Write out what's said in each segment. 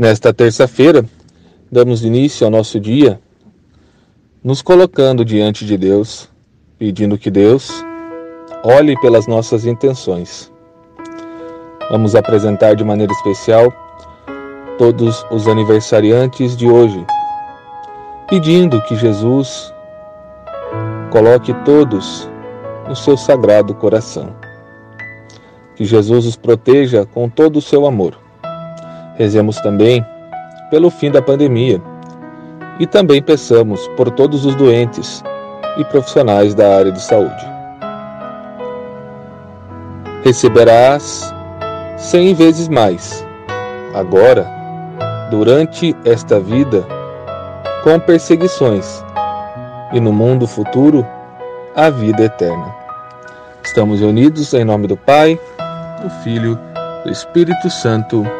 Nesta terça-feira, damos início ao nosso dia nos colocando diante de Deus, pedindo que Deus olhe pelas nossas intenções. Vamos apresentar de maneira especial todos os aniversariantes de hoje, pedindo que Jesus coloque todos no seu sagrado coração. Que Jesus os proteja com todo o seu amor Rezemos também pelo fim da pandemia e também peçamos por todos os doentes e profissionais da área de saúde. Receberás cem vezes mais, agora, durante esta vida, com perseguições, e no mundo futuro, a vida eterna. Estamos unidos em nome do Pai, do Filho, do Espírito Santo.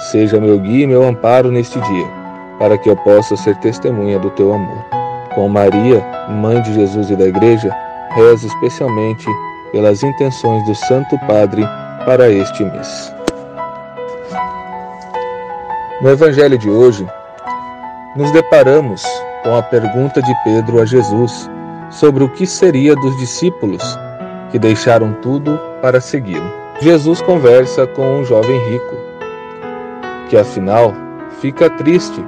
Seja meu guia e meu amparo neste dia, para que eu possa ser testemunha do teu amor. Com Maria, mãe de Jesus e da Igreja, reza especialmente pelas intenções do Santo Padre para este mês. No Evangelho de hoje, nos deparamos com a pergunta de Pedro a Jesus sobre o que seria dos discípulos que deixaram tudo para segui-lo. Jesus conversa com um jovem rico que afinal fica triste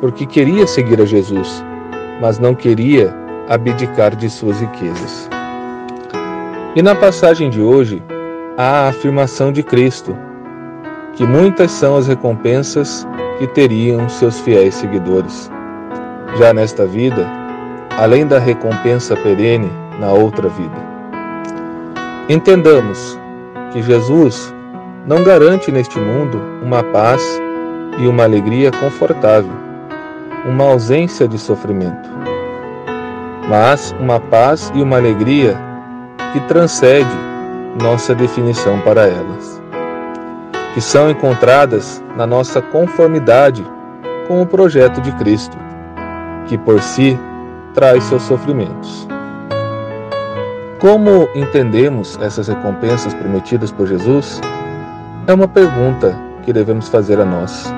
porque queria seguir a Jesus, mas não queria abdicar de suas riquezas. E na passagem de hoje, há a afirmação de Cristo, que muitas são as recompensas que teriam seus fiéis seguidores. Já nesta vida, além da recompensa perene na outra vida. Entendamos que Jesus não garante neste mundo uma paz e uma alegria confortável, uma ausência de sofrimento, mas uma paz e uma alegria que transcende nossa definição para elas, que são encontradas na nossa conformidade com o projeto de Cristo, que por si traz seus sofrimentos. Como entendemos essas recompensas prometidas por Jesus? É uma pergunta que devemos fazer a nós.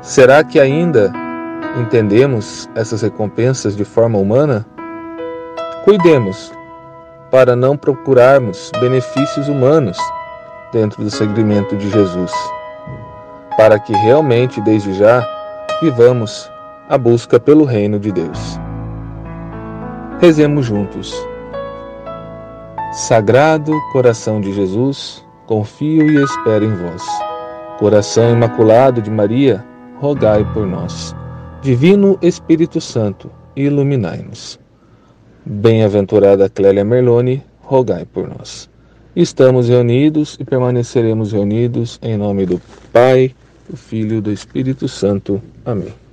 Será que ainda entendemos essas recompensas de forma humana? Cuidemos para não procurarmos benefícios humanos dentro do segmento de Jesus, para que realmente, desde já, vivamos a busca pelo reino de Deus. Rezemos juntos. Sagrado coração de Jesus, confio e espero em vós. Coração imaculado de Maria, rogai por nós. Divino Espírito Santo, iluminai-nos. Bem-aventurada Clélia Merlone, rogai por nós. Estamos reunidos e permaneceremos reunidos em nome do Pai, do Filho e do Espírito Santo. Amém.